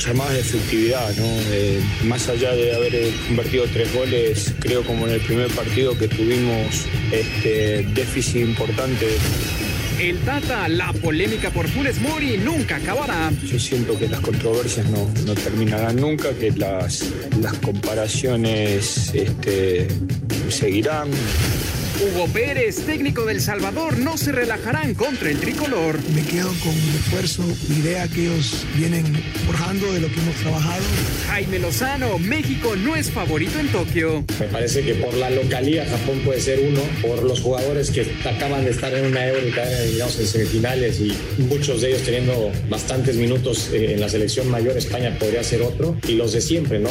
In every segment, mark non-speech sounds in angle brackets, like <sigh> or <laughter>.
mucha más efectividad, ¿no? Eh, más allá de haber convertido tres goles, creo como en el primer partido que tuvimos este déficit importante. El Tata, la polémica por Funes Mori nunca acabará. Yo siento que las controversias no, no terminarán nunca, que las, las comparaciones este, seguirán. Hugo Pérez, técnico del Salvador, no se relajarán contra el tricolor. Me quedo con el esfuerzo, la idea que ellos vienen forjando de lo que hemos trabajado. Jaime Lozano, México no es favorito en Tokio. Me parece que por la localía Japón puede ser uno, por los jugadores que acaban de estar en una Euro y caen eliminados en semifinales y muchos de ellos teniendo bastantes minutos eh, en la selección mayor, España podría ser otro, y los de siempre, ¿no?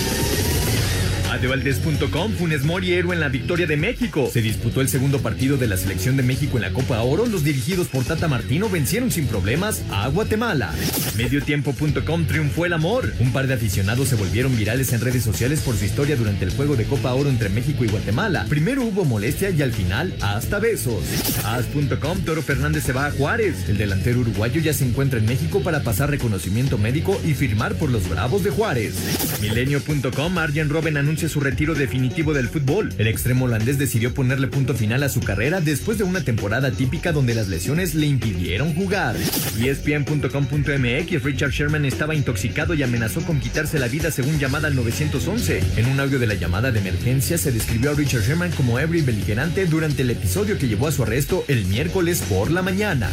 Adevaldez.com, Funes Mori héroe en la victoria de México. Se disputó el segundo partido de la selección de México en la Copa Oro. Los dirigidos por Tata Martino vencieron sin problemas a Guatemala. Mediotiempo.com triunfó el amor. Un par de aficionados se volvieron virales en redes sociales por su historia durante el juego de Copa Oro entre México y Guatemala. Primero hubo molestia y al final hasta besos. As.com, Toro Fernández se va a Juárez. El delantero uruguayo ya se encuentra en México para pasar reconocimiento médico y firmar por los Bravos de Juárez. Milenio.com, Arjen Robben anuncia su retiro definitivo del fútbol. El extremo holandés decidió ponerle punto final a su carrera después de una temporada típica donde las lesiones le impidieron jugar. ESPN.com.mx Richard Sherman estaba intoxicado y amenazó con quitarse la vida según llamada al 911. En un audio de la llamada de emergencia se describió a Richard Sherman como ebrio y beligerante durante el episodio que llevó a su arresto el miércoles por la mañana.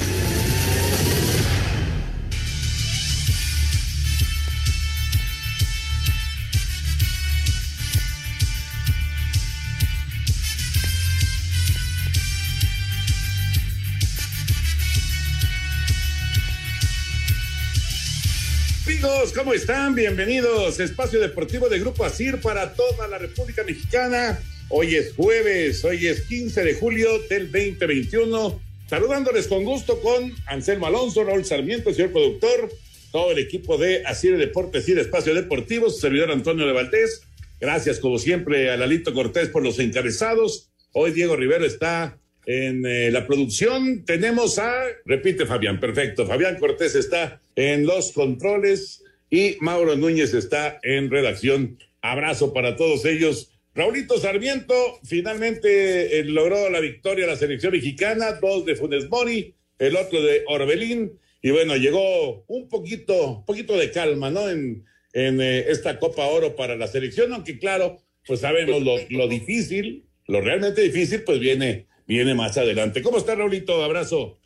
Amigos, ¿cómo están? Bienvenidos. Espacio Deportivo de Grupo ASIR para toda la República Mexicana. Hoy es jueves, hoy es 15 de julio del 2021. Saludándoles con gusto con Anselmo Alonso, Raúl Sarmiento, señor productor, todo el equipo de Asir Deportes y Espacio Deportivo, su servidor Antonio de Valdés. Gracias, como siempre, a Lalito Cortés por los encabezados. Hoy Diego Rivero está en eh, la producción. Tenemos a, repite Fabián, perfecto. Fabián Cortés está en los controles y Mauro Núñez está en redacción. Abrazo para todos ellos. Raulito Sarmiento finalmente eh, logró la victoria de la selección mexicana, dos de Funes Mori, el otro de Orbelín, y bueno, llegó un poquito, poquito de calma, ¿no? En, eh, esta Copa Oro para la selección, aunque claro, pues sabemos lo, lo difícil, lo realmente difícil, pues viene, viene más adelante. ¿Cómo está, Raulito? Abrazo.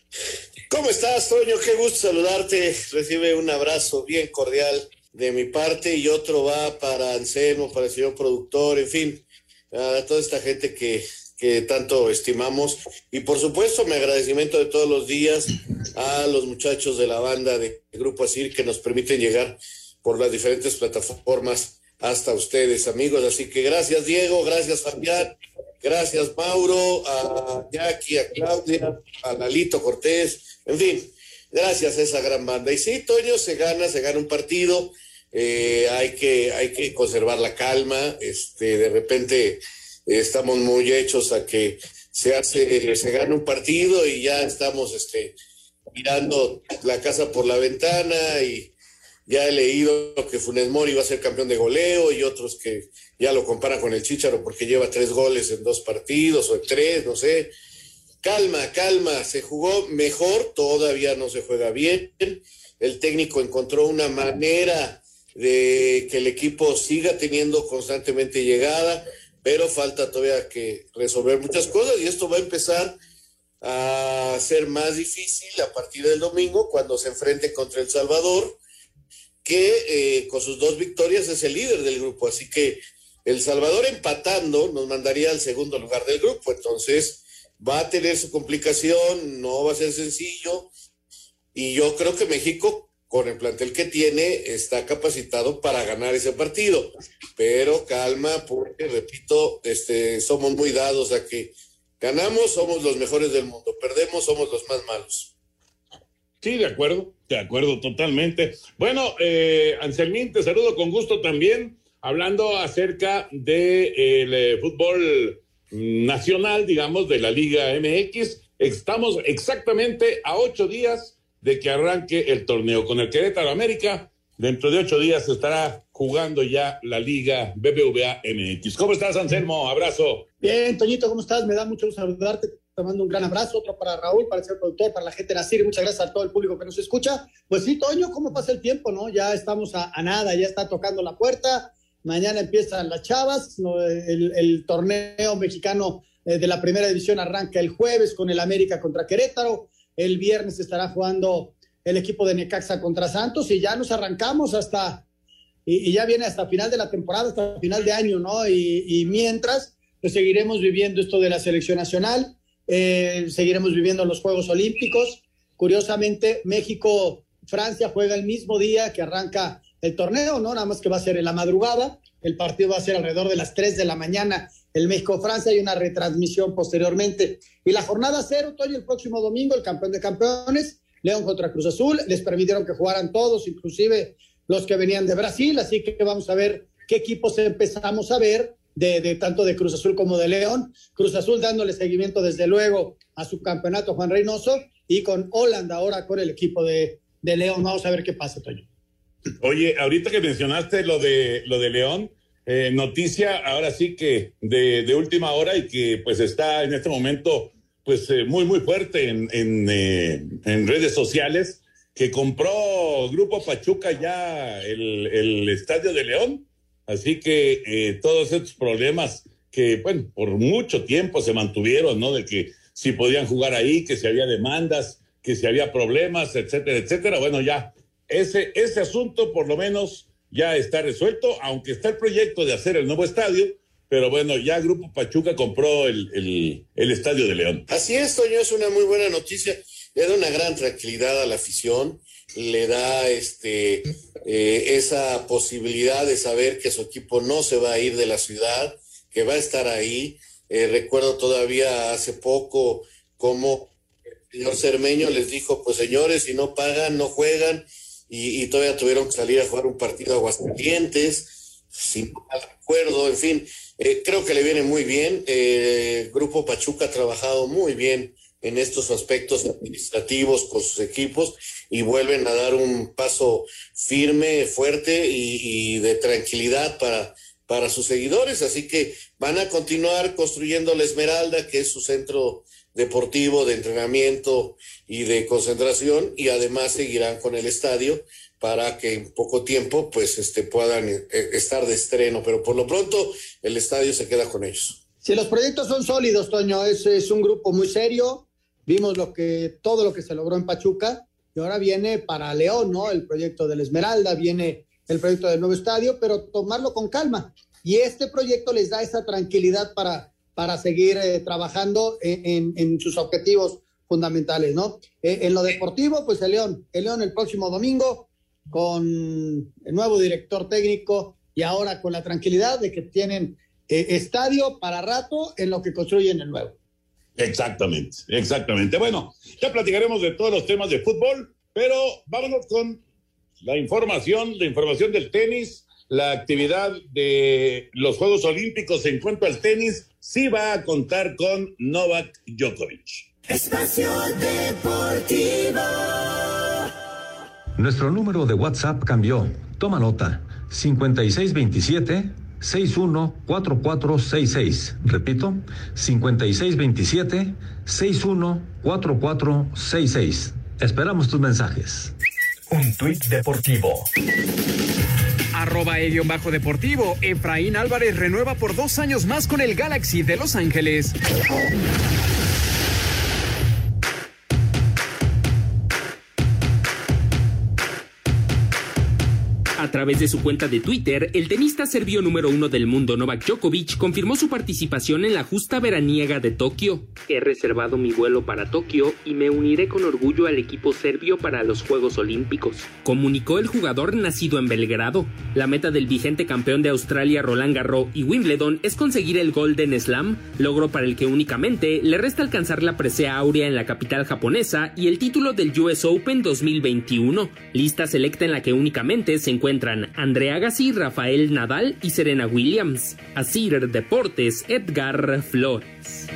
¿Cómo estás, Toño? Qué gusto saludarte. Recibe un abrazo bien cordial de mi parte y otro va para Anselmo, para el señor productor, en fin, a toda esta gente que, que tanto estimamos. Y por supuesto, mi agradecimiento de todos los días a los muchachos de la banda de Grupo Asir que nos permiten llegar por las diferentes plataformas hasta ustedes, amigos. Así que gracias, Diego, gracias, Fabián, gracias, Mauro, a Jackie, a Claudia, a Lalito Cortés, en fin, gracias a esa gran banda. Y sí, Toño, se gana, se gana un partido, eh, hay, que, hay que conservar la calma, este, de repente estamos muy hechos a que se hace, se gana un partido y ya estamos este, mirando la casa por la ventana y ya he leído que Funes Mori va a ser campeón de goleo y otros que ya lo comparan con el Chicharo porque lleva tres goles en dos partidos o en tres, no sé. Calma, calma, se jugó mejor, todavía no se juega bien. El técnico encontró una manera de que el equipo siga teniendo constantemente llegada, pero falta todavía que resolver muchas cosas y esto va a empezar a ser más difícil a partir del domingo cuando se enfrente contra El Salvador, que eh, con sus dos victorias es el líder del grupo. Así que El Salvador empatando nos mandaría al segundo lugar del grupo. Entonces va a tener su complicación, no va a ser sencillo. Y yo creo que México, con el plantel que tiene, está capacitado para ganar ese partido. Pero calma, porque, repito, este, somos muy dados a que Ganamos, somos los mejores del mundo. Perdemos, somos los más malos. Sí, de acuerdo, de acuerdo totalmente. Bueno, eh, Anselmín, te saludo con gusto también, hablando acerca del de, eh, fútbol nacional, digamos, de la Liga MX. Estamos exactamente a ocho días de que arranque el torneo con el Querétaro América. Dentro de ocho días estará jugando ya la Liga BBVA MX. ¿Cómo estás, Anselmo? Abrazo. Bien, Toñito, ¿cómo estás? Me da mucho gusto saludarte. Te mando un gran abrazo, otro para Raúl, para el señor productor, para la gente de la serie. Muchas gracias a todo el público que nos escucha. Pues sí, Toño, ¿cómo pasa el tiempo, no? Ya estamos a, nada, ya está tocando la puerta. Mañana empiezan las chavas. El, torneo mexicano eh, de la primera división arranca el jueves con el América contra Querétaro. El viernes estará jugando el equipo de Necaxa contra Santos y ya nos arrancamos hasta, y, ya viene hasta final de la temporada, hasta final de año, ¿no? y mientras pues seguiremos viviendo esto de la selección nacional, eh, seguiremos viviendo los Juegos Olímpicos. Curiosamente, México, Francia juega el mismo día que arranca el torneo, ¿no? Nada más que va a ser en la madrugada. El partido va a ser alrededor de las 3 de la mañana. El México-Francia y una retransmisión posteriormente. Y la jornada cero, Toño, el próximo domingo, el campeón de campeones, León contra Cruz Azul. Les permitieron que jugaran todos, inclusive los que venían de Brasil. Así que vamos a ver qué equipos empezamos a ver de, tanto de Cruz Azul como de León. Cruz Azul dándole seguimiento desde luego a su campeonato Juan Reynoso y con Holanda ahora con el equipo de, de León. Vamos a ver qué pasa, Toño. Oye, ahorita que mencionaste lo de lo de León, eh, noticia ahora sí que de, última hora y que pues está en este momento pues eh, muy muy fuerte en, en, eh, en, redes sociales que compró Grupo Pachuca ya el, el estadio de León Así que eh, todos estos problemas que, bueno, por mucho tiempo se mantuvieron, ¿no? De que si podían jugar ahí, que si había demandas, que si había problemas, etcétera, etcétera. Bueno, ya ese, ese asunto por lo menos ya está resuelto, aunque está el proyecto de hacer el nuevo estadio, pero bueno, ya Grupo Pachuca compró el, el, estadio de León. Así es, Toño, es una muy buena noticia. Le da una gran tranquilidad a la afición le da este, eh, esa posibilidad de saber que su equipo no se va a ir de la ciudad, que va a estar ahí. Eh, recuerdo todavía hace poco cómo el señor Cermeño les dijo, pues señores, si no pagan, no juegan, y, todavía tuvieron que salir a jugar un partido a Aguascalientes, sin mal recuerdo, en fin, eh, creo que le viene muy bien. el Grupo Pachuca ha trabajado muy bien en estos aspectos administrativos con sus equipos y vuelven a dar un paso firme, fuerte y, de tranquilidad para, para sus seguidores. Así que van a continuar construyendo la Esmeralda, que es su centro deportivo de entrenamiento y de concentración, y además seguirán con el estadio para que en poco tiempo pues este, puedan eh, estar de estreno, pero por lo pronto el estadio se queda con ellos. Si los proyectos son sólidos, Toño, es, es un grupo muy serio, Vimos lo que, todo lo que se logró en Pachuca y ahora viene para León, ¿no? El proyecto del Esmeralda, viene el proyecto del nuevo estadio, pero tomarlo con calma. Y este proyecto les da esa tranquilidad para, para seguir eh, trabajando en, en, sus objetivos fundamentales, ¿no? Eh, en lo deportivo, pues el León, el León el próximo domingo con el nuevo director técnico y ahora con la tranquilidad de que tienen eh, estadio para rato en lo que construyen el nuevo. Exactamente, exactamente. Bueno, ya platicaremos de todos los temas de fútbol, pero vámonos con la información, la información del tenis, la actividad de los Juegos Olímpicos en cuanto al tenis, sí va a contar con Novak Djokovic. Espacio Deportivo. Nuestro número de WhatsApp cambió. Toma nota. 5627 614466. Repito, 5627 614466. Esperamos tus mensajes. Un tuit deportivo. Arroba el bajo deportivo. Efraín Álvarez renueva por dos años más con el Galaxy de Los Ángeles. A través de su cuenta de Twitter, el tenista serbio número uno del mundo Novak Djokovic confirmó su participación en la justa veraniega de Tokio. He reservado mi vuelo para Tokio y me uniré con orgullo al equipo serbio para los Juegos Olímpicos, comunicó el jugador nacido en Belgrado. La meta del vigente campeón de Australia Roland Garros y Wimbledon es conseguir el Golden Slam, logro para el que únicamente le resta alcanzar la presea áurea en la capital japonesa y el título del US Open 2021, lista selecta en la que únicamente se encuentra encuentran Andrea Agassi, Rafael Nadal y Serena Williams. Asir Deportes, Edgar Flores.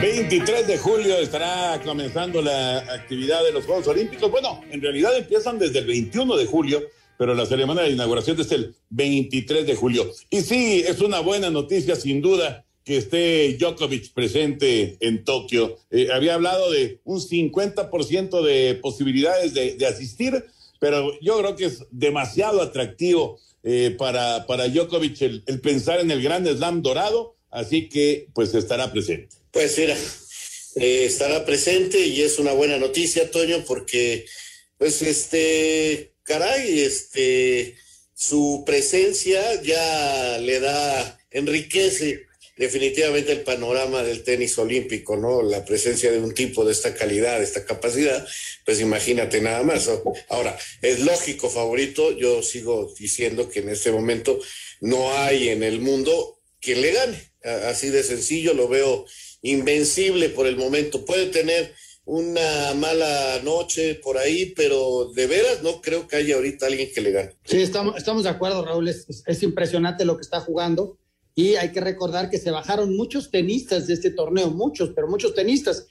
23 de julio estará comenzando la actividad de los Juegos Olímpicos. Bueno, en realidad empiezan desde el 21 de julio, pero la ceremonia de inauguración es el 23 de julio. Y sí, es una buena noticia, sin duda, que esté Djokovic presente en Tokio. Eh, había hablado de un 50% de posibilidades de, asistir, pero yo creo que es demasiado atractivo eh, para, para Djokovic el, el, pensar en el Gran Slam dorado, así que pues estará presente. Pues mira, eh, estará presente y es una buena noticia, Toño, porque pues este, caray, este, su presencia ya le da, enriquece definitivamente el panorama del tenis olímpico, ¿no? La presencia de un tipo de esta calidad, de esta capacidad, pues imagínate nada más. Ahora, es lógico favorito, yo sigo diciendo que en este momento no hay en el mundo quien le gane. Así de sencillo, lo veo invencible por el momento. Puede tener una mala noche por ahí, pero de veras no creo que haya ahorita alguien que le gane. Sí, estamos, estamos de acuerdo, Raúl. Es, es impresionante lo que está jugando y hay que recordar que se bajaron muchos tenistas de este torneo, muchos, pero muchos tenistas.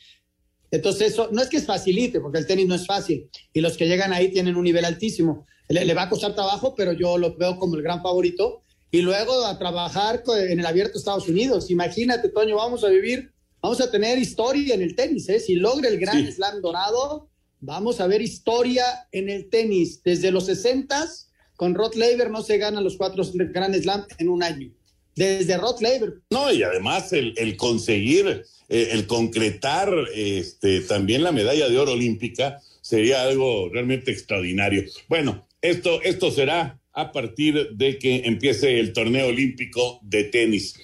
Entonces, eso no es que es facilite, porque el tenis no es fácil, y los que llegan ahí tienen un nivel altísimo. Le, le va a costar trabajo, pero yo lo veo como el gran favorito. Y luego a trabajar en el abierto Estados Unidos. Imagínate, Toño, vamos a vivir, vamos a tener historia en el tenis. ¿eh? Si logra el gran sí. slam dorado, vamos a ver historia en el tenis. Desde los 60 con Rod Laver no se ganan los cuatro Grand Slam en un año desde Rod Laver. No, y además el, el conseguir, eh, el concretar este, también la medalla de oro olímpica sería algo realmente extraordinario. Bueno, esto, esto será a partir de que empiece el torneo olímpico de tenis.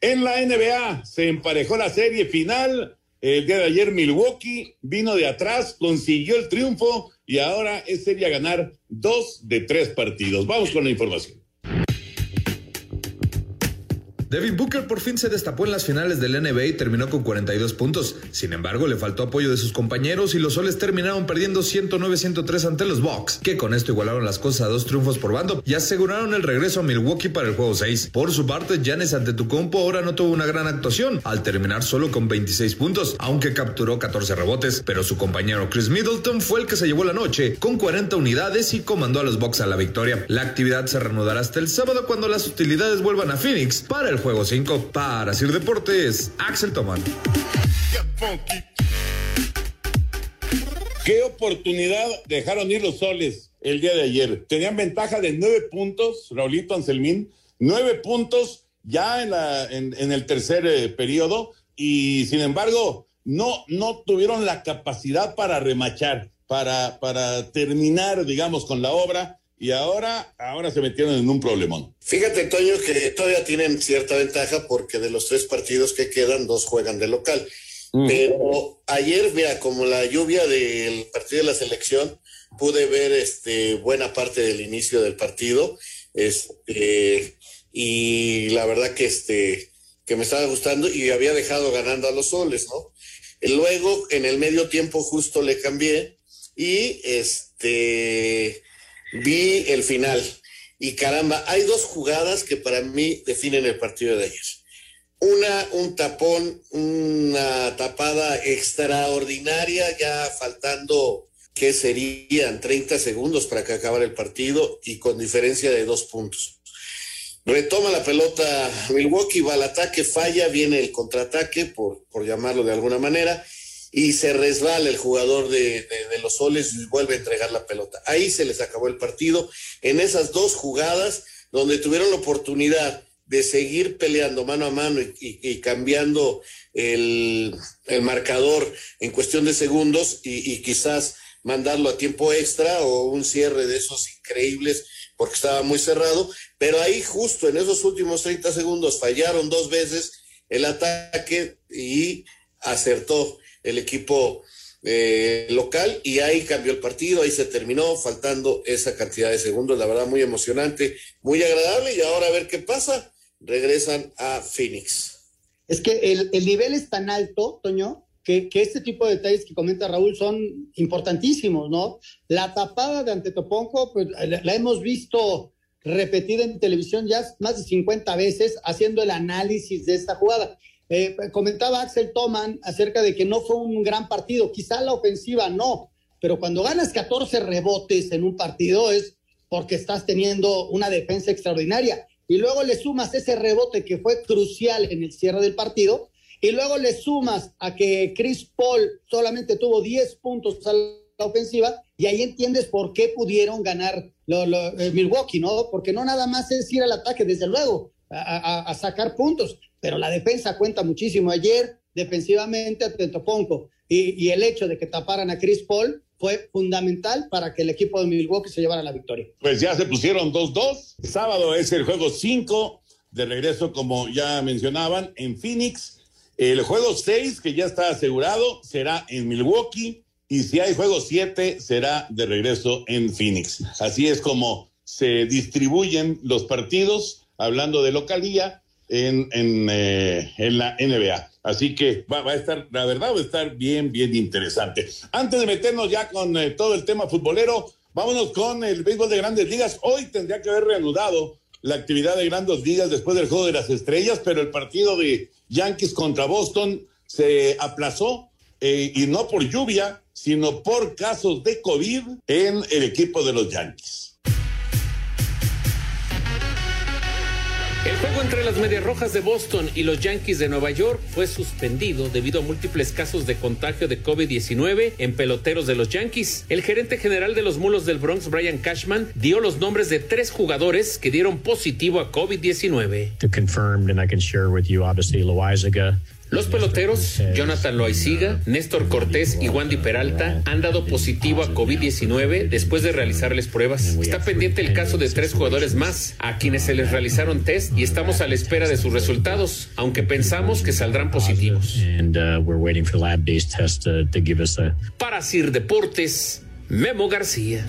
En la NBA se emparejó la serie final. El día de ayer Milwaukee vino de atrás, consiguió el triunfo y ahora es serie ganar dos de tres partidos. Vamos con la información. Devin Booker por fin se destapó en las finales del NBA y terminó con 42 puntos. Sin embargo, le faltó apoyo de sus compañeros y los soles terminaron perdiendo 109-103 ante los Bucks, que con esto igualaron las cosas a dos triunfos por bando y aseguraron el regreso a Milwaukee para el juego 6. Por su parte, Giannis Antetokounmpo ahora no tuvo una gran actuación, al terminar solo con 26 puntos, aunque capturó 14 rebotes, pero su compañero Chris Middleton fue el que se llevó la noche con 40 unidades y comandó a los Bucks a la victoria. La actividad se reanudará hasta el sábado cuando las utilidades vuelvan a Phoenix para el juego 5 para Sir Deportes, Axel Toman. ¿Qué oportunidad dejaron ir los soles el día de ayer? Tenían ventaja de nueve puntos, Raulito Anselmín, nueve puntos ya en, la, en, el tercer eh, periodo y sin embargo no, no tuvieron la capacidad para remachar, para, para terminar, digamos, con la obra y ahora, ahora se metieron en un problemón. Fíjate, Toño, que todavía tienen cierta ventaja porque de los tres partidos que quedan, dos juegan de local. Mm. Pero ayer, mira, como la lluvia del partido de la selección, pude ver este buena parte del inicio del partido. Este, y la verdad que este que me estaba gustando y había dejado ganando a los soles, ¿no? Luego, en el medio tiempo, justo le cambié y este vi el final. Y caramba, hay dos jugadas que para mí definen el partido de ayer. Una, un tapón, una tapada extraordinaria, ya faltando, ¿qué serían? 30 segundos para que acabara el partido y con diferencia de dos puntos. Retoma la pelota Milwaukee, va al ataque, falla, viene el contraataque, por, por llamarlo de alguna manera, y se resbala el jugador de, de, de, los soles y vuelve a entregar la pelota. Ahí se les acabó el partido. En esas dos jugadas, donde tuvieron la oportunidad de seguir peleando mano a mano y, cambiando el, marcador en cuestión de segundos y, y quizás mandarlo a tiempo extra o un cierre de esos increíbles porque estaba muy cerrado, pero ahí justo en esos últimos 30 segundos fallaron dos veces el ataque y acertó el equipo eh, local y ahí cambió el partido, ahí se terminó faltando esa cantidad de segundos, la verdad muy emocionante, muy agradable y ahora a ver qué pasa, regresan a Phoenix. Es que el, el nivel es tan alto, Toño, que, que, este tipo de detalles que comenta Raúl son importantísimos, ¿no? La tapada de Antetoponco, pues la, hemos visto repetida en televisión ya más de 50 veces haciendo el análisis de esta jugada. Eh, comentaba Axel Toman acerca de que no fue un gran partido, quizá la ofensiva no, pero cuando ganas 14 rebotes en un partido es porque estás teniendo una defensa extraordinaria. Y luego le sumas ese rebote que fue crucial en el cierre del partido, y luego le sumas a que Chris Paul solamente tuvo 10 puntos a la ofensiva y ahí entiendes por qué pudieron ganar lo, eh, Milwaukee, ¿no? Porque no nada más es ir al ataque, desde luego, a, a, sacar puntos, pero la defensa cuenta muchísimo. Ayer, defensivamente, a Tetoponco y, y el hecho de que taparan a Chris Paul fue fundamental para que el equipo de Milwaukee se llevara la victoria. Pues ya se pusieron 2-2. Sábado es el juego 5 de regreso, como ya mencionaban, en Phoenix. El juego 6, que ya está asegurado, será en Milwaukee. Y si hay juego 7, será de regreso en Phoenix. Así es como se distribuyen los partidos, hablando de localía, en, en, eh, la NBA. Así que va, va, a estar, la verdad, va a estar bien, bien interesante. Antes de meternos ya con eh, todo el tema futbolero, vámonos con el béisbol de grandes ligas. Hoy tendría que haber reanudado la actividad de grandes ligas después del juego de las estrellas, pero el partido de Yankees contra Boston se aplazó eh, y no por lluvia, sino por casos de COVID en el equipo de los Yankees. El juego entre las Medias Rojas de Boston y los Yankees de Nueva York fue suspendido debido a múltiples casos de contagio de COVID-19 en peloteros de los Yankees. El gerente general de los Mulos del Bronx, Brian Cashman, dio los nombres de tres jugadores que dieron positivo a COVID-19. Los peloteros, Jonathan Loaiziga, Néstor Cortés y Wandy Peralta, han dado positivo a COVID-19 después de realizarles pruebas. Está pendiente el caso de tres jugadores más, a quienes se les realizaron test y estamos a la espera de sus resultados, aunque pensamos que saldrán positivos. Para Sir Deportes, Memo García.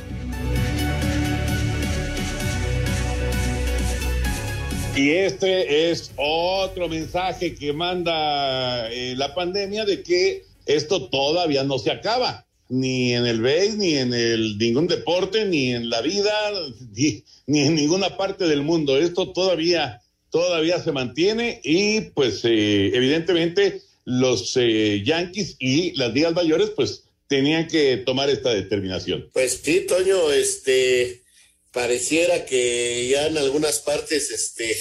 Y este es otro mensaje que manda eh, la pandemia de que esto todavía no se acaba, ni en el BASE, ni en el, ningún deporte, ni en la vida, ni, en ninguna parte del mundo. Esto todavía, todavía se mantiene y pues eh, evidentemente los eh, Yankees y las ligas mayores pues tenían que tomar esta determinación. Pues sí, Toño, este pareciera que ya en algunas partes este,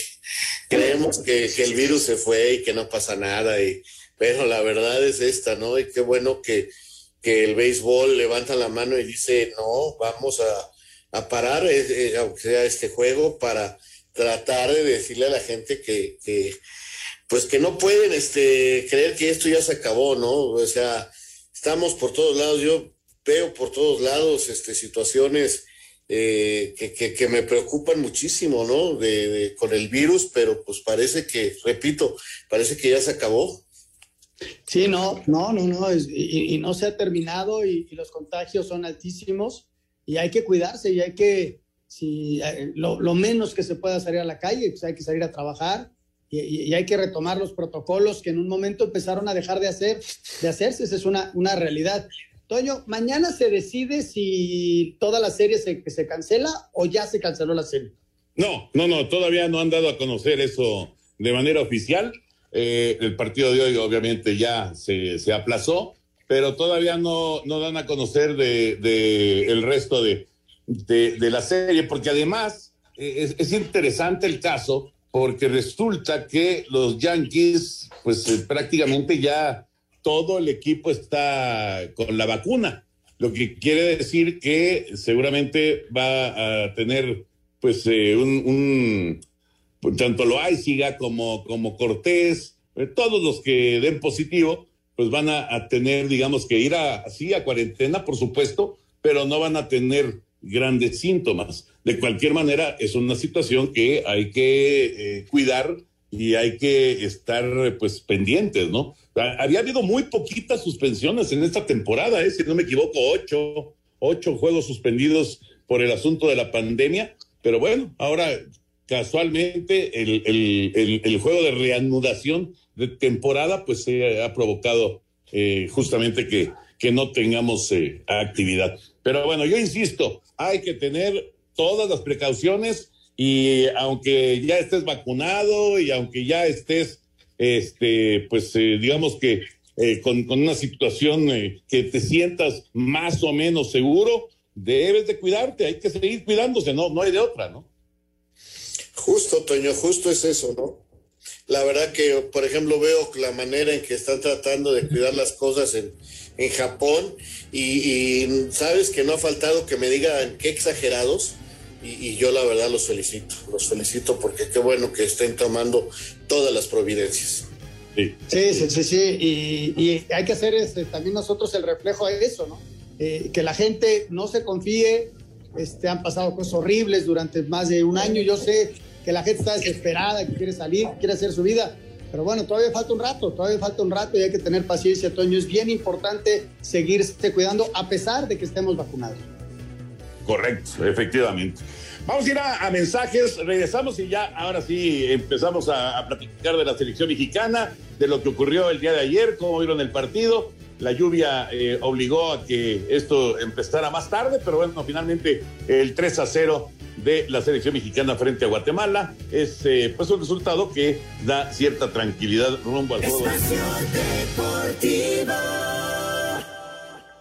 creemos que, que, el virus se fue y que no pasa nada, y, pero la verdad es esta, ¿no? Y qué bueno que, que el béisbol levanta la mano y dice, no, vamos a, a parar, eh, eh, aunque sea este juego, para tratar de decirle a la gente que, que pues que no pueden este, creer que esto ya se acabó, ¿no? O sea, estamos por todos lados, yo veo por todos lados este, situaciones eh, que, que, que, me preocupan muchísimo, ¿no? De, de, con el virus, pero pues parece que, repito, parece que ya se acabó. Sí, no, no, no, no, es, y, y, no se ha terminado y, y, los contagios son altísimos y hay que cuidarse y hay que, si, eh, lo, lo, menos que se pueda salir a la calle, pues hay que salir a trabajar y, y, hay que retomar los protocolos que en un momento empezaron a dejar de hacer, de hacerse, esa es una, una realidad. Toño, mañana se decide si toda la serie se, se cancela o ya se canceló la serie. No, no, no, todavía no han dado a conocer eso de manera oficial. Eh, el partido de hoy obviamente ya se, se aplazó, pero todavía no, no dan a conocer de, de el resto de, de, la serie, porque además eh, es, es, interesante el caso, porque resulta que los Yankees, pues eh, prácticamente ya todo el equipo está con la vacuna, lo que quiere decir que seguramente va a tener pues eh, un, un pues, tanto Loaiziga como, como Cortés, eh, todos los que den positivo, pues van a, tener, digamos, que ir así a cuarentena, por supuesto, pero no van a tener grandes síntomas. De cualquier manera, es una situación que hay que eh, cuidar y hay que estar pues pendientes, ¿no? Había habido muy poquitas suspensiones en esta temporada, ¿eh? si no me equivoco, ocho, ocho juegos suspendidos por el asunto de la pandemia, pero bueno, ahora casualmente el, el, el, juego de reanudación de temporada pues eh, ha provocado eh, justamente que, que no tengamos eh, actividad. Pero bueno, yo insisto, hay que tener todas las precauciones y aunque ya estés vacunado y aunque ya estés, este, pues eh, digamos que eh, con, una situación eh, que te sientas más o menos seguro, debes de cuidarte, hay que seguir cuidándose, no, no hay de otra, ¿no? Justo, Toño, justo es eso, ¿no? La verdad que, por ejemplo, veo la manera en que están tratando de cuidar las cosas en, en Japón y, sabes que no ha faltado que me digan qué exagerados y, y, yo la verdad los felicito, los felicito porque qué bueno que estén tomando todas las providencias. Sí, sí, sí, sí, sí. Y, y, hay que hacer este, también nosotros el reflejo de eso, ¿no? Eh, que la gente no se confíe, este, han pasado cosas horribles durante más de un año, yo sé que la gente está desesperada, que quiere salir, quiere hacer su vida, pero bueno, todavía falta un rato, todavía falta un rato y hay que tener paciencia, Toño. Es bien importante seguirse cuidando a pesar de que estemos vacunados. Correcto, efectivamente. Vamos a ir a, mensajes, regresamos y ya ahora sí empezamos a, a, platicar de la selección mexicana, de lo que ocurrió el día de ayer, cómo vieron el partido. La lluvia eh, obligó a que esto empezara más tarde, pero bueno, finalmente el 3 a 0 de la selección mexicana frente a Guatemala es eh, pues un resultado que da cierta tranquilidad rumbo al juego.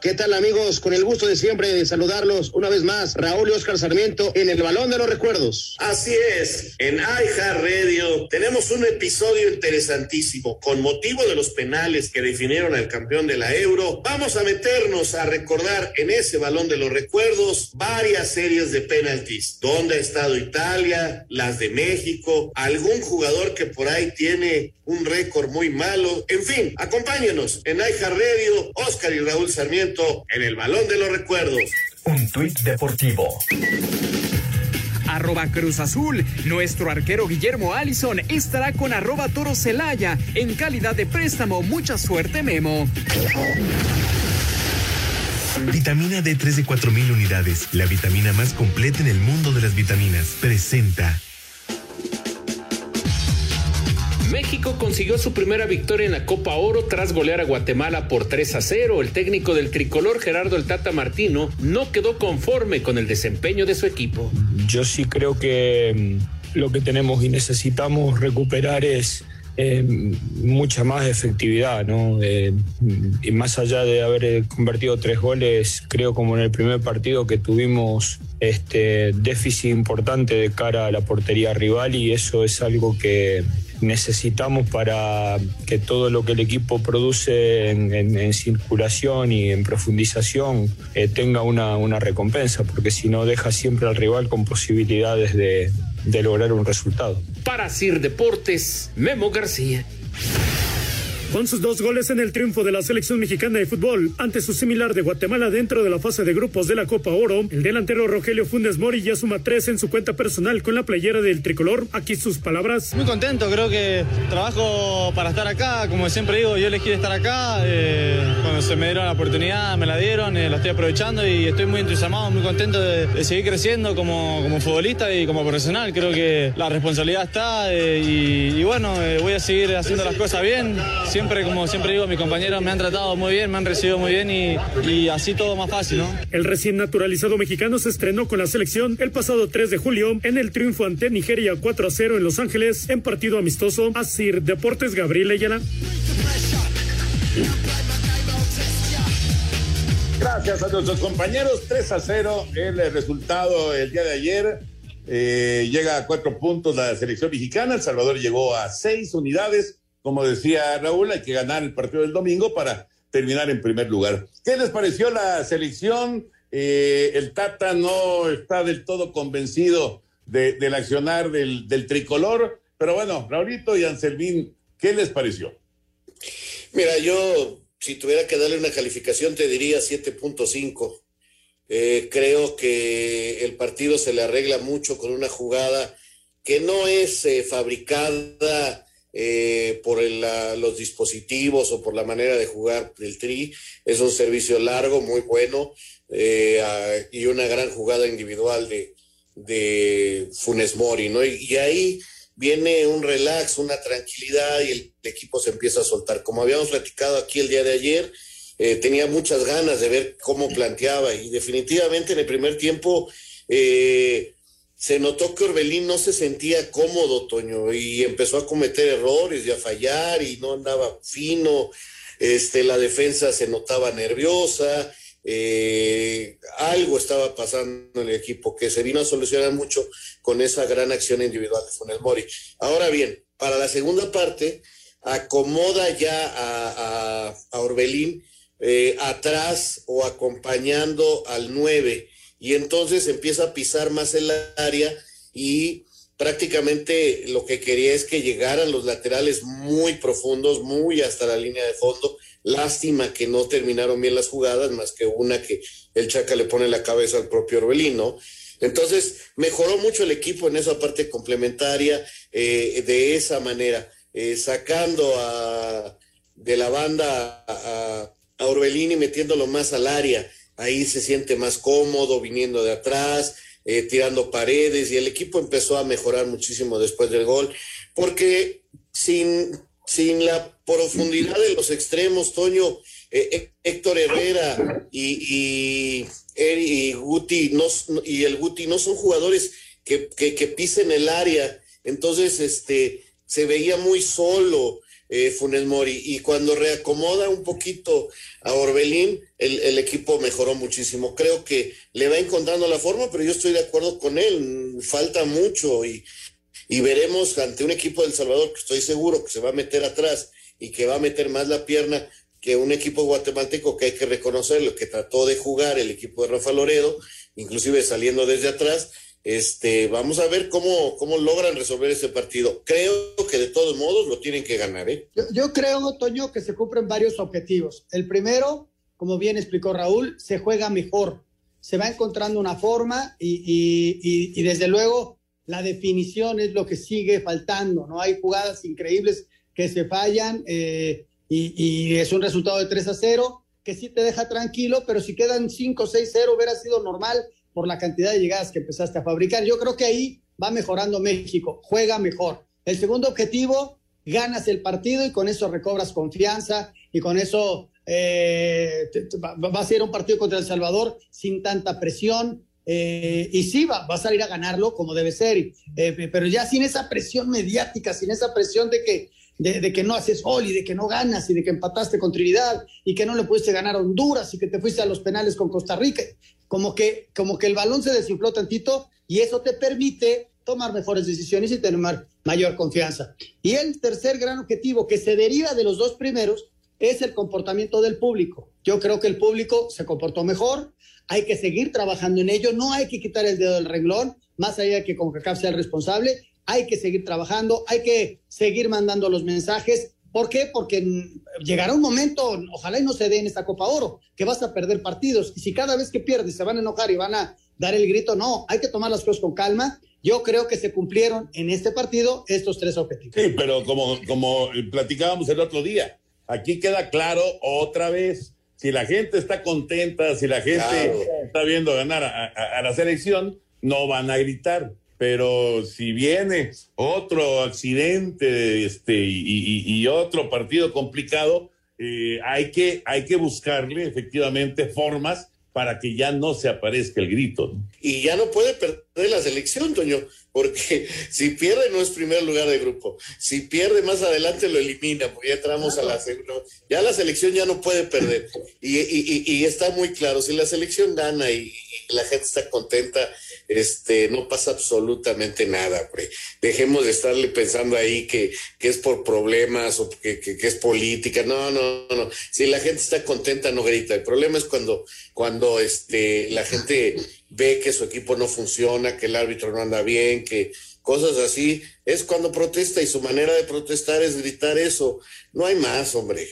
¿Qué tal amigos? Con el gusto de siempre de saludarlos una vez más, Raúl y Oscar Sarmiento en el Balón de los Recuerdos. Así es, en iHeart Radio tenemos un episodio interesantísimo. Con motivo de los penales que definieron al campeón de la Euro, vamos a meternos a recordar en ese Balón de los Recuerdos varias series de penaltis. ¿Dónde ha estado Italia? Las de México, algún jugador que por ahí tiene un récord muy malo. En fin, acompáñenos en iHeart Radio, Oscar y Raúl Sarmiento en el balón de los recuerdos. Un tuit deportivo. Arroba Cruz Azul. Nuestro arquero Guillermo Allison estará con arroba Toro Celaya en calidad de préstamo. Mucha suerte, Memo. Vitamina D3 de 4000 unidades, la vitamina más completa en el mundo de las vitaminas. Presenta. México consiguió su primera victoria en la Copa Oro tras golear a Guatemala por 3 a 0. El técnico del tricolor Gerardo El Tata Martino no quedó conforme con el desempeño de su equipo. Yo sí creo que lo que tenemos y necesitamos recuperar es eh, mucha más efectividad, ¿no? Eh, y más allá de haber convertido tres goles, creo como en el primer partido que tuvimos este déficit importante de cara a la portería rival y eso es algo que necesitamos para que todo lo que el equipo produce en, circulación y en profundización eh, tenga una, una, recompensa, porque si no deja siempre al rival con posibilidades de, de lograr un resultado. Para Sir Deportes, Memo García. Con sus dos goles en el triunfo de la selección mexicana de fútbol ante su similar de Guatemala dentro de la fase de grupos de la Copa Oro, el delantero Rogelio Funes Mori ya suma tres en su cuenta personal con la playera del tricolor. Aquí sus palabras. Muy contento, creo que trabajo para estar acá, como siempre digo, yo elegí estar acá. Eh, cuando se me dieron la oportunidad, me la dieron, eh, la estoy aprovechando y estoy muy entusiasmado, muy contento de, seguir creciendo como, como, futbolista y como profesional. Creo que la responsabilidad está eh, y, bueno, eh, voy a seguir haciendo las cosas bien. Como siempre digo, mis compañeros me han tratado muy bien, me han recibido muy bien y, y así todo más fácil, ¿no? El recién naturalizado mexicano se estrenó con la selección el pasado 3 de julio en el triunfo ante Nigeria 4 a 0 en Los Ángeles en partido amistoso. Asir Deportes Gabriel Ayala. Gracias a nuestros compañeros. 3 a 0 el resultado el día de ayer. Eh, llega a cuatro puntos la selección mexicana. El Salvador llegó a seis unidades. Como decía Raúl, hay que ganar el partido del domingo para terminar en primer lugar. ¿Qué les pareció la selección? Eh, el Tata no está del todo convencido del accionar del, del, tricolor, pero bueno, Raulito y Anselmín, ¿qué les pareció? Mira, yo si tuviera que darle una calificación, te diría 7.5. Eh, creo que el partido se le arregla mucho con una jugada que no es eh, fabricada eh, por los dispositivos o por la manera de jugar del Tri. Es un servicio largo, muy bueno, y una gran jugada individual de, Funes Mori, y ahí viene un relax, una tranquilidad y el, equipo se empieza a soltar. Como habíamos platicado aquí el día de ayer, eh, tenía muchas ganas de ver cómo planteaba y definitivamente en el primer tiempo eh, se notó que Orbelín no se sentía cómodo, Toño, y empezó a cometer errores y a fallar y no andaba fino, este, la defensa se notaba nerviosa, eh, algo estaba pasando en el equipo que se vino a solucionar mucho con esa gran acción individual de Funes Mori. Ahora bien, para la segunda parte, acomoda ya a, a, Orbelín eh, atrás o acompañando al 9 y entonces empieza a pisar más el área y prácticamente lo que quería es que llegaran los laterales muy profundos, muy hasta la línea de fondo Lástima que no terminaron bien las jugadas, más que una que el Chaca le pone la cabeza al propio Orbelino. Entonces, mejoró mucho el equipo en esa parte complementaria eh, de esa manera, eh, sacando a, de la banda a, a Orbelín y metiéndolo más al área. Ahí se siente más cómodo, viniendo de atrás, eh, tirando paredes, y el equipo empezó a mejorar muchísimo después del gol, porque sin sin la profundidad de los extremos, Toño, eh, Héctor Herrera y, y, Guti no, y el Guti no son jugadores que, que, pisen el área, entonces este se veía muy solo eh, Funes Mori y cuando reacomoda un poquito a Orbelín, el, el, equipo mejoró muchísimo. Creo que le va encontrando la forma, pero yo estoy de acuerdo con él, falta mucho y, y veremos ante un equipo del Salvador que estoy seguro que se va a meter atrás y que va a meter más la pierna que un equipo guatemalteco que hay que reconocerlo, que trató de jugar el equipo de Rafa Loredo, inclusive saliendo desde atrás. Este, vamos a ver cómo, cómo logran resolver ese partido. Creo que de todos modos lo tienen que ganar. ¿eh? Yo, creo, Toño, que se cumplen varios objetivos. El primero, como bien explicó Raúl, se juega mejor, se va encontrando una forma y, desde luego la definición es lo que sigue faltando, ¿no? Hay jugadas increíbles que se fallan eh, y, es un resultado de 3 a 0 que sí te deja tranquilo, pero si quedan 5 6 0 hubiera sido normal por la cantidad de llegadas que empezaste a fabricar. Yo creo que ahí va mejorando México, juega mejor. El segundo objetivo, ganas el partido y con eso recobras confianza y con eso eh, va a ser un partido contra El Salvador sin tanta presión, eh, y sí, va, va, a salir a ganarlo como debe ser, eh, pero ya sin esa presión mediática, sin esa presión de que, de, que no haces gol y de que no ganas y de que empataste con Trinidad y que no le pudiste ganar a Honduras y que te fuiste a los penales con Costa Rica, como que, como que el balón se desinfló tantito y eso te permite tomar mejores decisiones y tener mayor confianza. Y el tercer gran objetivo que se deriva de los dos primeros es el comportamiento del público. Yo creo que el público se comportó mejor, hay que seguir trabajando en ello, no hay que quitar el dedo del renglón, más allá de que CONCACAF sea el responsable, hay que seguir trabajando, hay que seguir mandando los mensajes. ¿Por qué? Porque llegará un momento, ojalá y no se dé en esta Copa Oro, que vas a perder partidos. Y si cada vez que pierdes se van a enojar y van a dar el grito, no, hay que tomar las cosas con calma. Yo creo que se cumplieron en este partido estos tres objetivos. Sí, pero como, como platicábamos el otro día, aquí queda claro otra vez si la gente está contenta, si la gente está viendo ganar a, la selección, no van a gritar. Pero si viene otro accidente este, y, otro partido complicado, eh, hay, que, hay que buscarle efectivamente formas para que ya no se aparezca el grito. Y ya no puede perder la selección, Toño, porque <laughs> si pierde no es primer lugar de grupo. Si pierde más adelante lo elimina, porque ya entramos a la segunda. Ya la selección ya no puede perder. Y, y, y, está muy claro, si la selección gana y, la gente está contenta, este, no pasa absolutamente nada. Dejemos de estarle pensando ahí que, que es por problemas o que, que, es política. No, no, no. Si la gente está contenta, no grita. El problema es cuando, cuando este, la gente ve que su equipo no funciona, que el árbitro no anda bien, que cosas así. Es cuando protesta y su manera de protestar es gritar eso. No hay más, hombre.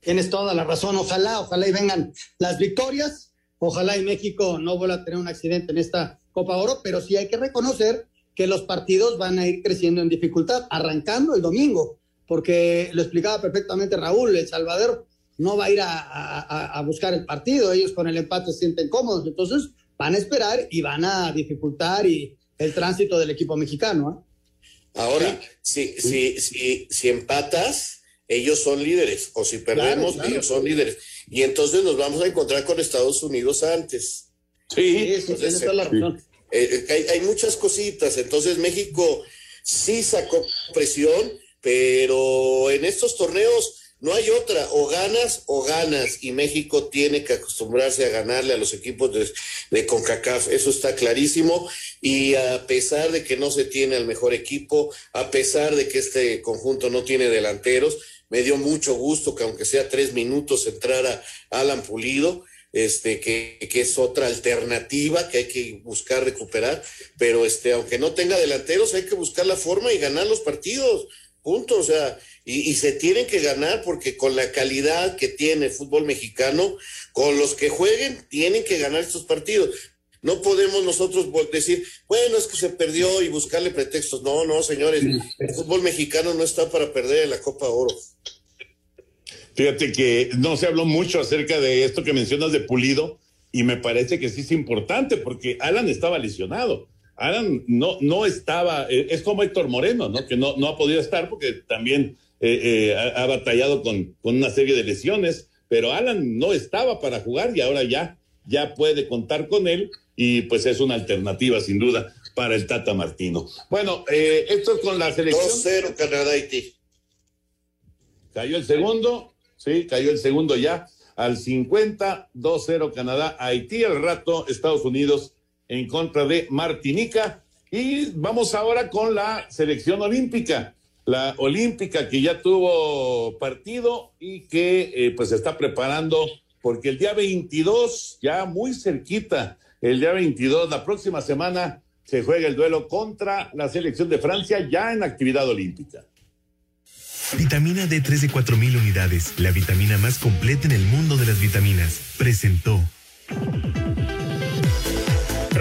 Tienes toda la razón. Ojalá, ojalá y vengan las victorias Ojalá y México no vuelva a tener un accidente en esta Copa Oro, pero sí hay que reconocer que los partidos van a ir creciendo en dificultad, arrancando el domingo, porque lo explicaba perfectamente Raúl, El Salvador no va a ir a, buscar el partido, ellos con el empate se sienten cómodos, entonces van a esperar y van a dificultar y el tránsito del equipo mexicano. ¿eh? Ahora, si, si, si, si empatas, ellos son líderes, o si perdemos, ellos son líderes y entonces nos vamos a encontrar con Estados Unidos antes. Sí, entonces, la razón. Eh, eh, hay, muchas cositas, entonces México sí sacó presión, pero en estos torneos no hay otra, o ganas o ganas, y México tiene que acostumbrarse a ganarle a los equipos de, de, CONCACAF, eso está clarísimo, y a pesar de que no se tiene al mejor equipo, a pesar de que este conjunto no tiene delanteros, me dio mucho gusto que aunque sea tres minutos entrara Alan Pulido, este, que, que, es otra alternativa que hay que buscar recuperar, pero este, aunque no tenga delanteros, hay que buscar la forma y ganar los partidos, punto, o sea, y, y se tienen que ganar porque con la calidad que tiene el fútbol mexicano, con los que jueguen, tienen que ganar estos partidos. No podemos nosotros decir, bueno, es que se perdió y buscarle pretextos. No, no, señores, el fútbol mexicano no está para perder en la Copa Oro. Fíjate que no se habló mucho acerca de esto que mencionas de Pulido y me parece que sí es importante porque Alan estaba lesionado. Alan no, no estaba, eh, es como Héctor Moreno, ¿no? Que no, no ha podido estar porque también eh, eh, ha, ha, batallado con, con una serie de lesiones, pero Alan no estaba para jugar y ahora ya, ya puede contar con él y pues es una alternativa sin duda para el Tata Martino. Bueno, esto es con la selección. 2-0 Canadá-Haití. Cayó el segundo Sí, cayó el segundo ya al 50, 2-0 Canadá, Haití, al rato Estados Unidos en contra de Martinica. Y vamos ahora con la selección olímpica, la olímpica que ya tuvo partido y que eh, pues está preparando porque el día 22, ya muy cerquita, el día 22, la próxima semana, se juega el duelo contra la selección de Francia ya en actividad olímpica. Vitamina D3 de 4.000 unidades, la vitamina más completa en el mundo de las vitaminas, presentó.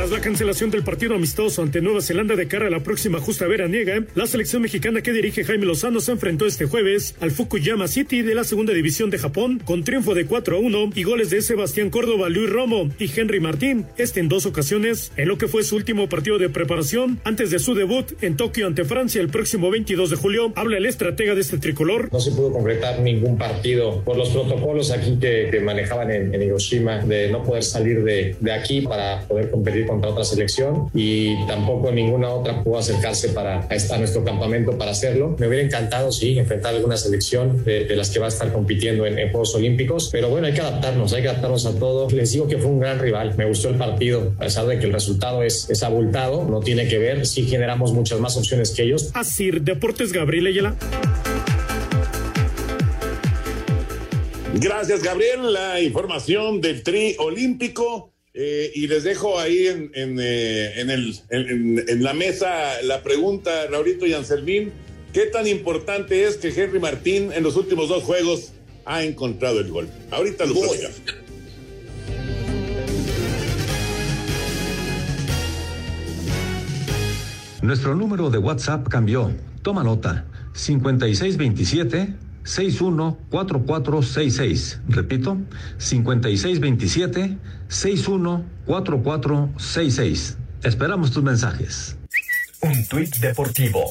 Tras la cancelación del partido amistoso ante Nueva Zelanda de cara a la próxima justa veraniega, la selección mexicana que dirige Jaime Lozano se enfrentó este jueves al Fukuyama City de la segunda división de Japón con triunfo de 4 a 1 y goles de Sebastián Córdoba, Luis Romo y Henry Martín, este en dos ocasiones, en lo que fue su último partido de preparación antes de su debut en Tokio ante Francia el próximo 22 de julio. Habla el estratega de este tricolor. No se pudo concretar ningún partido por los protocolos aquí que, manejaban en, Hiroshima de no poder salir de, de aquí para poder competir contra otra selección y tampoco ninguna otra pudo acercarse para a nuestro campamento para hacerlo. Me hubiera encantado, sí, enfrentar alguna selección de, las que va a estar compitiendo en, Juegos Olímpicos, pero bueno, hay que adaptarnos, hay que adaptarnos a todo. Les digo que fue un gran rival, me gustó el partido, a pesar de que el resultado es, es abultado, no tiene que ver, sí generamos muchas más opciones que ellos. Así, Deportes Gabriel Ayala. Gracias, Gabriel. La información del tri olímpico. Eh, y les dejo ahí en, en, eh, en, el, en, la mesa la pregunta, Raurito y Anselmín, ¿qué tan importante es que Henry Martín en los últimos dos juegos ha encontrado el gol? Ahorita lo platicamos. Nuestro número de WhatsApp cambió. Toma nota. 5627 614466. Repito, 5627-614466. Esperamos tus mensajes. Un tuit deportivo.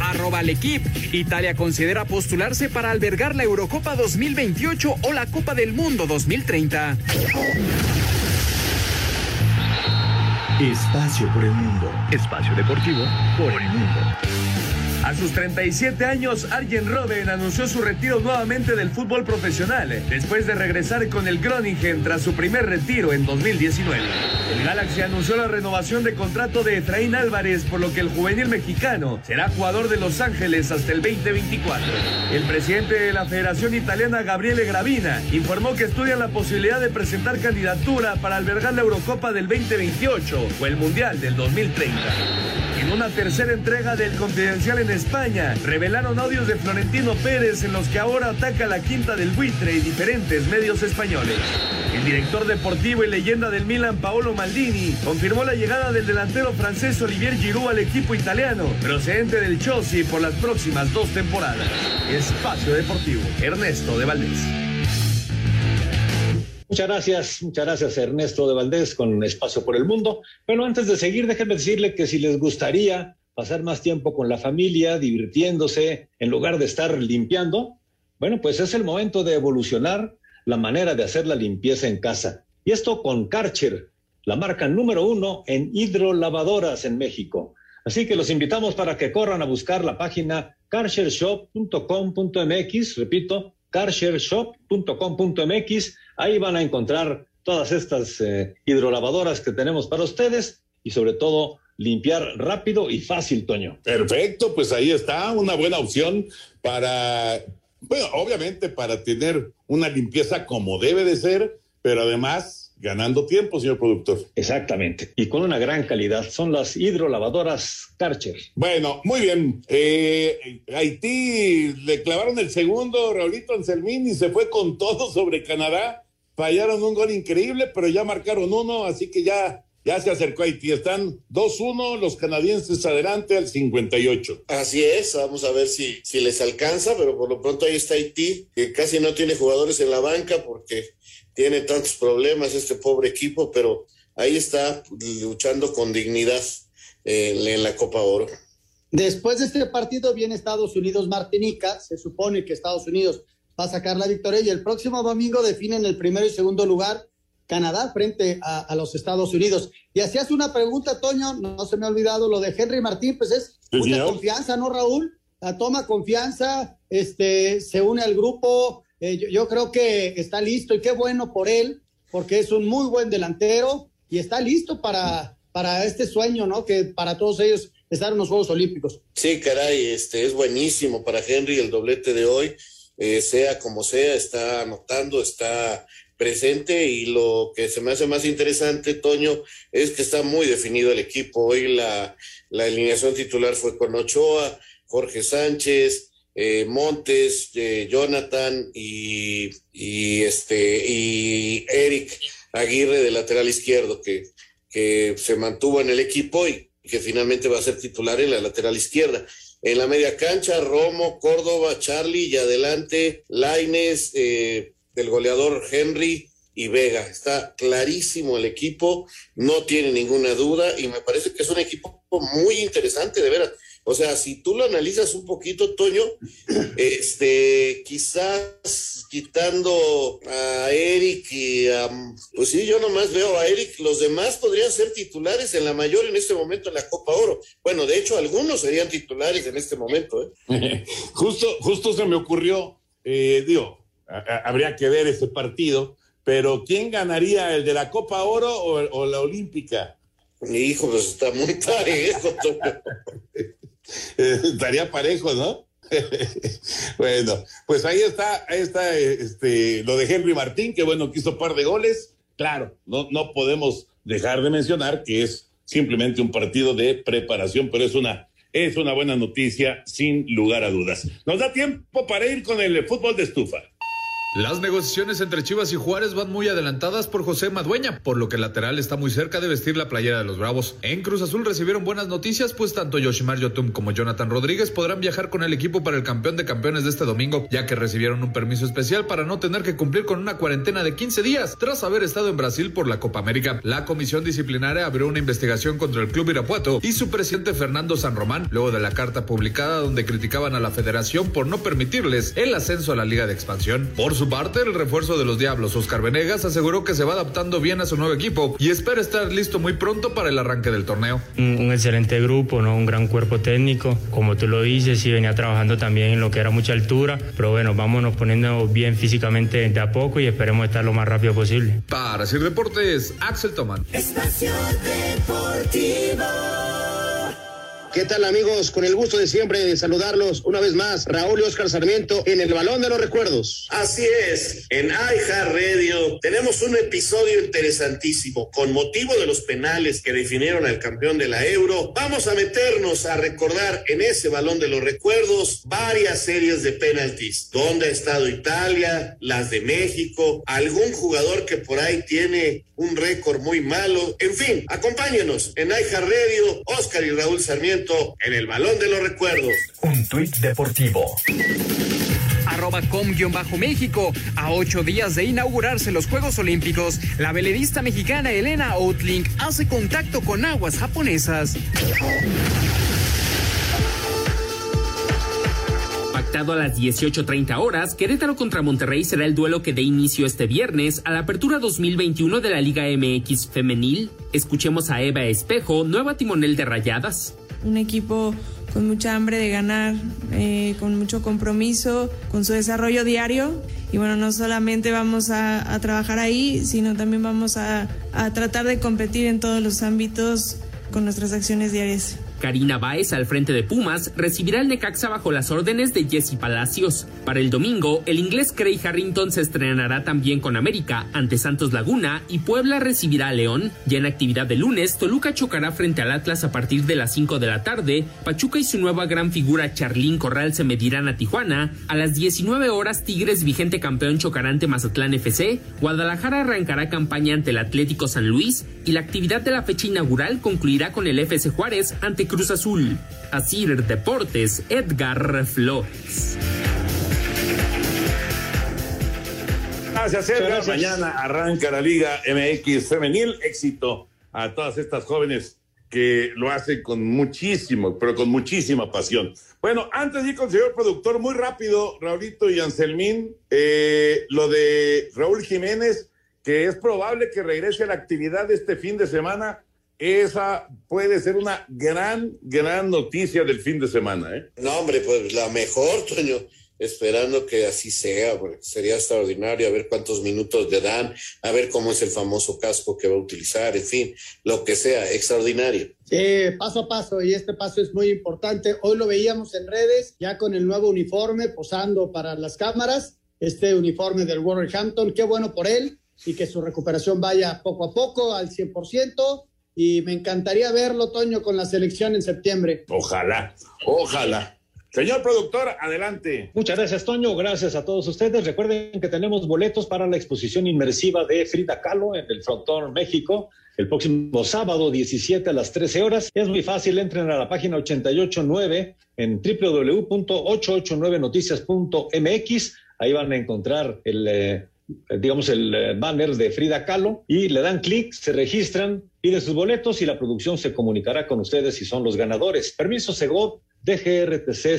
Arroba al Italia considera postularse para albergar la Eurocopa 2028 o la Copa del Mundo 2030. Espacio por el mundo. Espacio deportivo por el mundo. A sus 37 años, Arjen Robben anunció su retiro nuevamente del fútbol profesional, después de regresar con el Groningen tras su primer retiro en 2019. El Galaxy anunció la renovación de contrato de Efraín Álvarez, por lo que el juvenil mexicano será jugador de Los Ángeles hasta el 2024. El presidente de la Federación Italiana, Gabriele Gravina, informó que estudian la posibilidad de presentar candidatura para albergar la Eurocopa del 2028 o el Mundial del 2030. Una tercera entrega del Confidencial en España, revelaron audios de Florentino Pérez en los que ahora ataca la quinta del buitre y diferentes medios españoles. El director deportivo y leyenda del Milan, Paolo Maldini, confirmó la llegada del delantero francés Olivier Giroud al equipo italiano, procedente del Chelsea por las próximas dos temporadas. Espacio Deportivo, Ernesto de Valdés. Muchas gracias, muchas gracias Ernesto de Valdés con Espacio por el Mundo. Bueno, antes de seguir, déjenme decirle que si les gustaría pasar más tiempo con la familia, divirtiéndose, en lugar de estar limpiando, bueno, pues es el momento de evolucionar la manera de hacer la limpieza en casa. Y esto con Karcher, la marca número uno en hidrolavadoras en México. Así que los invitamos para que corran a buscar la página karchershop.com.mx, repito, carshareshop.com.mx. Ahí van a encontrar todas estas eh, hidrolavadoras que tenemos para ustedes y sobre todo limpiar rápido y fácil, Toño. Perfecto, pues ahí está una buena opción para, bueno, obviamente para tener una limpieza como debe de ser, pero además ganando tiempo, señor productor. Exactamente, y con una gran calidad. Son las hidrolavadoras Karcher. Bueno, muy bien. Eh, Haití le clavaron el segundo, Raulito Anselmín, y se fue con todo sobre Canadá. Fallaron un gol increíble, pero ya marcaron uno, así que ya ya se acercó Haití. Están 2-1 los canadienses adelante al 58. Así es, vamos a ver si, si les alcanza, pero por lo pronto ahí está Haití, que casi no tiene jugadores en la banca porque tiene tantos problemas este pobre equipo, pero ahí está luchando con dignidad eh, en la Copa Oro. Después de este partido viene Estados Unidos-Martinica, se supone que Estados Unidos va a sacar la victoria y el próximo domingo definen el primero y segundo lugar Canadá frente a, los Estados Unidos. Y hacías una pregunta, Toño, no, se me ha olvidado lo de Henry Martín, pues es mucha confianza, ¿no, Raúl? La toma confianza, este, se une al grupo, eh, yo, creo que está listo y qué bueno por él, porque es un muy buen delantero y está listo para, para este sueño, ¿no? Que para todos ellos estar en los Juegos Olímpicos. Sí, caray, este es buenísimo para Henry el doblete de hoy, eh, sea como sea, está anotando, está presente y lo que se me hace más interesante, Toño, es que está muy definido el equipo. Hoy la, la alineación titular fue con Ochoa, Jorge Sánchez, eh, Montes, eh, Jonathan y, y, este, y Eric Aguirre de lateral izquierdo, que, que se mantuvo en el equipo y que finalmente va a ser titular en la lateral izquierda. En la media cancha, Romo, Córdoba, Charlie y adelante Laines, eh, del goleador Henry y Vega. Está clarísimo el equipo, no tiene ninguna duda y me parece que es un equipo muy interesante, de veras. O sea, si tú lo analizas un poquito, Toño, <clears throat> este, quizás quitando a Eric y a, pues sí, yo nomás veo a Eric, los demás podrían ser titulares en la mayor en este momento en la Copa Oro. Bueno, de hecho, algunos serían titulares en este momento. ¿eh? <laughs> justo, justo se me ocurrió, eh, digo, habría que ver ese partido, pero ¿quién ganaría, el de la Copa Oro o, la Olímpica? Mi hijo, pues está muy parejo. <laughs> <laughs> Estaría parejo, ¿no? <laughs> bueno, pues ahí está, ahí está este, lo de Henry Martín, que bueno, que hizo par de goles. Claro, no, no podemos dejar de mencionar que es simplemente un partido de preparación, pero es una, es una buena noticia, sin lugar a dudas. Nos da tiempo para ir con el fútbol de estufa. Las negociaciones entre Chivas y Juárez van muy adelantadas por José Madueña, por lo que el lateral está muy cerca de vestir la playera de los Bravos. En Cruz Azul recibieron buenas noticias, pues tanto Yoshimar Yotun como Jonathan Rodríguez podrán viajar con el equipo para el campeón de campeones de este domingo, ya que recibieron un permiso especial para no tener que cumplir con una cuarentena de 15 días tras haber estado en Brasil por la Copa América. La comisión disciplinaria abrió una investigación contra el club Irapuato y su presidente Fernando San Román, luego de la carta publicada donde criticaban a la federación por no permitirles el ascenso a la Liga de Expansión. Por su parte, el refuerzo de los Diablos, Oscar Venegas, aseguró que se va adaptando bien a su nuevo equipo y espera estar listo muy pronto para el arranque del torneo. Un, un excelente grupo, ¿no? un gran cuerpo técnico. Como tú lo dices, sí venía trabajando también en lo que era mucha altura, pero bueno, vámonos poniendo bien físicamente de a poco y esperemos estar lo más rápido posible. Para Sir Deportes, Axel Toman. Espacio Deportivo. ¿Qué tal amigos? Con el gusto de siempre de saludarlos una vez más, Raúl y Oscar Sarmiento en el Balón de los Recuerdos. Así es, en iHeart Radio tenemos un episodio interesantísimo con motivo de los penales que definieron al campeón de la Euro. Vamos a meternos a recordar en ese Balón de los Recuerdos varias series de penaltis. ¿Dónde ha estado Italia? Las de México, algún jugador que por ahí tiene un récord muy malo. En fin, acompáñenos en iHeart Radio, Oscar y Raúl Sarmiento en el Balón de los Recuerdos. Un tuit deportivo. Arroba com-méxico. A ocho días de inaugurarse los Juegos Olímpicos, la veledista mexicana Elena Outling hace contacto con aguas japonesas. Pactado a las 18.30 horas, Querétaro contra Monterrey será el duelo que dé inicio este viernes a la apertura 2021 de la Liga MX Femenil. Escuchemos a Eva Espejo, nueva timonel de Rayadas. Un equipo con mucha hambre de ganar, eh, con mucho compromiso, con su desarrollo diario. Y bueno, no solamente vamos a, a trabajar ahí, sino también vamos a, a tratar de competir en todos los ámbitos con nuestras acciones diarias. Karina Báez al frente de Pumas recibirá el Necaxa bajo las órdenes de Jesse Palacios. Para el domingo, el inglés Craig Harrington se estrenará también con América ante Santos Laguna y Puebla recibirá a León. Ya en actividad de lunes, Toluca chocará frente al Atlas a partir de las 5 de la tarde. Pachuca y su nueva gran figura Charlín Corral se medirán a Tijuana. A las 19 horas, Tigres vigente campeón chocará ante Mazatlán FC. Guadalajara arrancará campaña ante el Atlético San Luis y la actividad de la fecha inaugural concluirá con el FC Juárez ante Cruz Azul. Asir Deportes, Edgar Flores. Gracias, Edgar. Mañana arranca la Liga MX Femenil. Éxito a todas estas jóvenes que lo hacen con muchísimo, pero con muchísima pasión. Bueno, antes de ir con el señor productor, muy rápido, Raulito y Anselmín, eh, lo de Raúl Jiménez, que es probable que regrese a la actividad este fin de semana. Esa puede ser una gran, gran noticia del fin de semana. ¿eh? No, hombre, pues la mejor, Toño. Esperando que así sea, porque sería extraordinario a ver cuántos minutos le dan, a ver cómo es el famoso casco que va a utilizar, en fin, lo que sea, extraordinario. Sí, paso a paso, y este paso es muy importante. Hoy lo veíamos en redes, ya con el nuevo uniforme, posando para las cámaras, este uniforme del Wolverhampton, qué bueno por él, y que su recuperación vaya poco a poco al 100%, y me encantaría verlo, Toño, con la selección en septiembre. Ojalá, ojalá. Señor productor, adelante. Muchas gracias, Toño. Gracias a todos ustedes. Recuerden que tenemos boletos para la exposición inmersiva de Frida Kahlo en el Frontón México el próximo sábado 17 a las 13 horas. Es muy fácil, entren a la página 889 en www.889noticias.mx. Ahí van a encontrar el, eh, digamos, el eh, banner de Frida Kahlo y le dan clic, se registran, piden sus boletos y la producción se comunicará con ustedes si son los ganadores. Permiso Segov DGRTC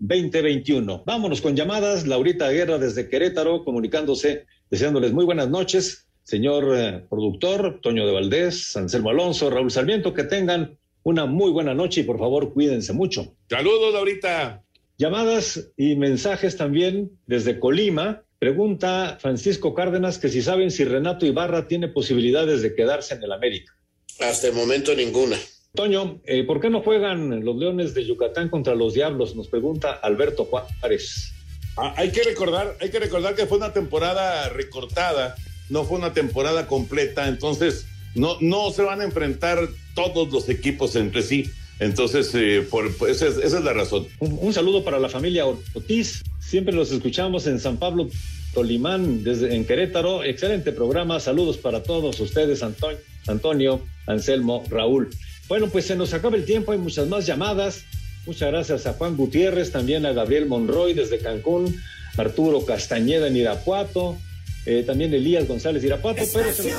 0312-2021. Vámonos con llamadas. Laurita Guerra desde Querétaro, comunicándose, deseándoles muy buenas noches. Señor eh, productor, Toño de Valdés, Anselmo Alonso, Raúl Sarmiento, que tengan una muy buena noche y por favor cuídense mucho. Saludos, Laurita. Llamadas y mensajes también desde Colima. Pregunta Francisco Cárdenas que si saben si Renato Ibarra tiene posibilidades de quedarse en el América. Hasta el momento ninguna. Toño, eh, ¿por qué no juegan los Leones de Yucatán contra los Diablos? Nos pregunta Alberto Juárez. Ah, hay que recordar, hay que recordar que fue una temporada recortada, no fue una temporada completa, entonces no, no se van a enfrentar todos los equipos entre sí. Entonces, eh, por, esa, es, esa, es, la razón. Un, un, saludo para la familia Ortiz. Siempre los escuchamos en San Pablo, Tolimán, desde en Querétaro. Excelente programa. Saludos para todos ustedes, Antonio, Antonio, Anselmo, Raúl. Bueno, pues se nos acaba el tiempo. Hay muchas más llamadas. Muchas gracias a Juan Gutiérrez, también a Gabriel Monroy desde Cancún, Arturo Castañeda en Irapuato, eh, también Elías González Irapuato. Pero se...